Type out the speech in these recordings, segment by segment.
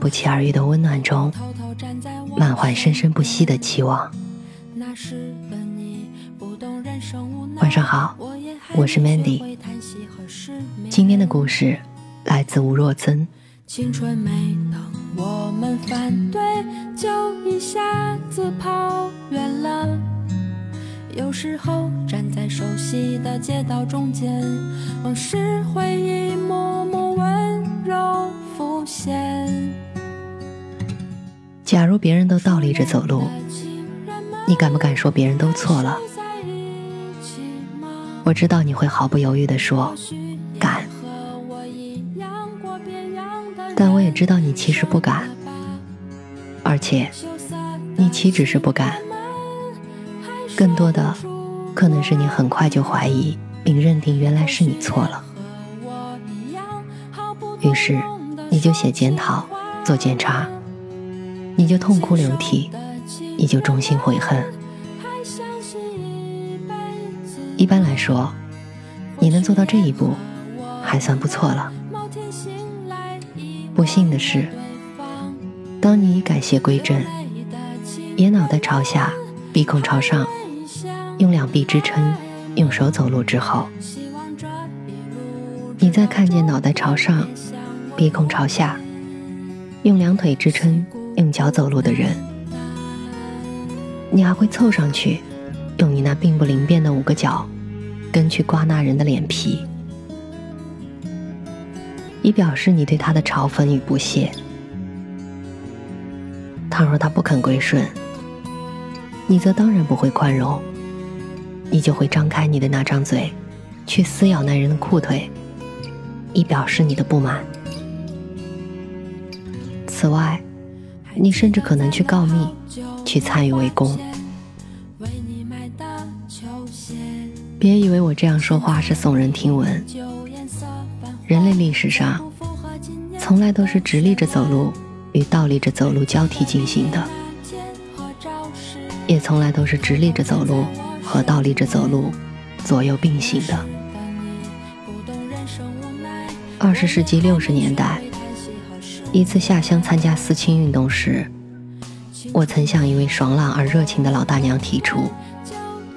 不期而遇的温暖中，满怀生生不息的期望。晚上好，我是 Mandy。今天的故事来自吴若珍。青春没等我们反对，就一下子跑远了。有时候站在熟悉的街道中间，往事回忆默假如别人都倒立着走路，你敢不敢说别人都错了？我知道你会毫不犹豫地说“敢”，但我也知道你其实不敢，而且你岂止是不敢，更多的可能是你很快就怀疑并认定原来是你错了，于是你就写检讨、做检查，你就痛哭流涕，你就衷心悔恨。一般来说，你能做到这一步，还算不错了。不幸的是，当你改邪归正，也脑袋朝下、鼻孔朝上，用两臂支撑，用手走路之后，你再看见脑袋朝上、鼻孔朝下，用两腿支撑、用脚走路的人，你还会凑上去。用你那并不灵便的五个脚，跟去刮那人的脸皮，以表示你对他的嘲讽与不屑。倘若他不肯归顺，你则当然不会宽容，你就会张开你的那张嘴，去撕咬那人的裤腿，以表示你的不满。此外，你甚至可能去告密，去参与围攻。别以为我这样说话是耸人听闻。人类历史上，从来都是直立着走路与倒立着走路交替进行的，也从来都是直立着走路和倒立着走路左右并行的。二十世纪六十年代，一次下乡参加思亲运动时，我曾向一位爽朗而热情的老大娘提出，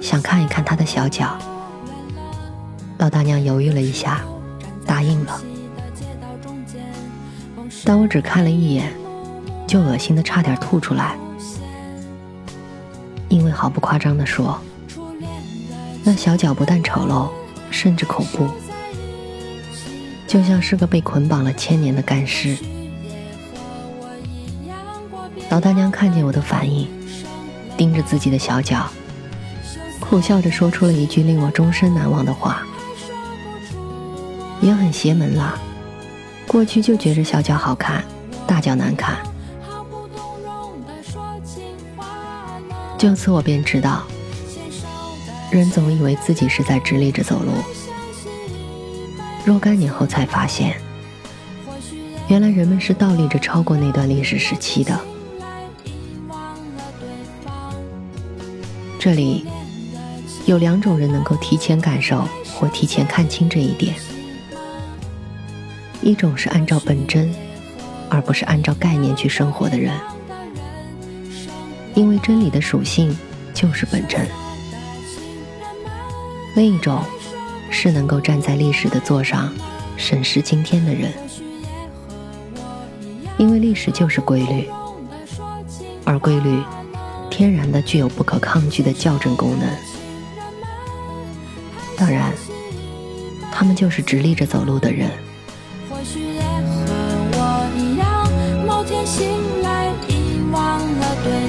想看一看她的小脚。老大娘犹豫了一下，答应了。但我只看了一眼，就恶心的差点吐出来。因为毫不夸张的说，那小脚不但丑陋，甚至恐怖，就像是个被捆绑了千年的干尸。老大娘看见我的反应，盯着自己的小脚，苦笑着说出了一句令我终身难忘的话。也很邪门啦！过去就觉着小脚好看，大脚难看。就此我便知道，人总以为自己是在直立着走路，若干年后才发现，原来人们是倒立着超过那段历史时期的。这里有两种人能够提前感受或提前看清这一点。一种是按照本真，而不是按照概念去生活的人，因为真理的属性就是本真；另一种是能够站在历史的座上审视今天的人，因为历史就是规律，而规律天然的具有不可抗拒的校正功能。当然，他们就是直立着走路的人。或许也和我一样，某天醒来，遗忘了对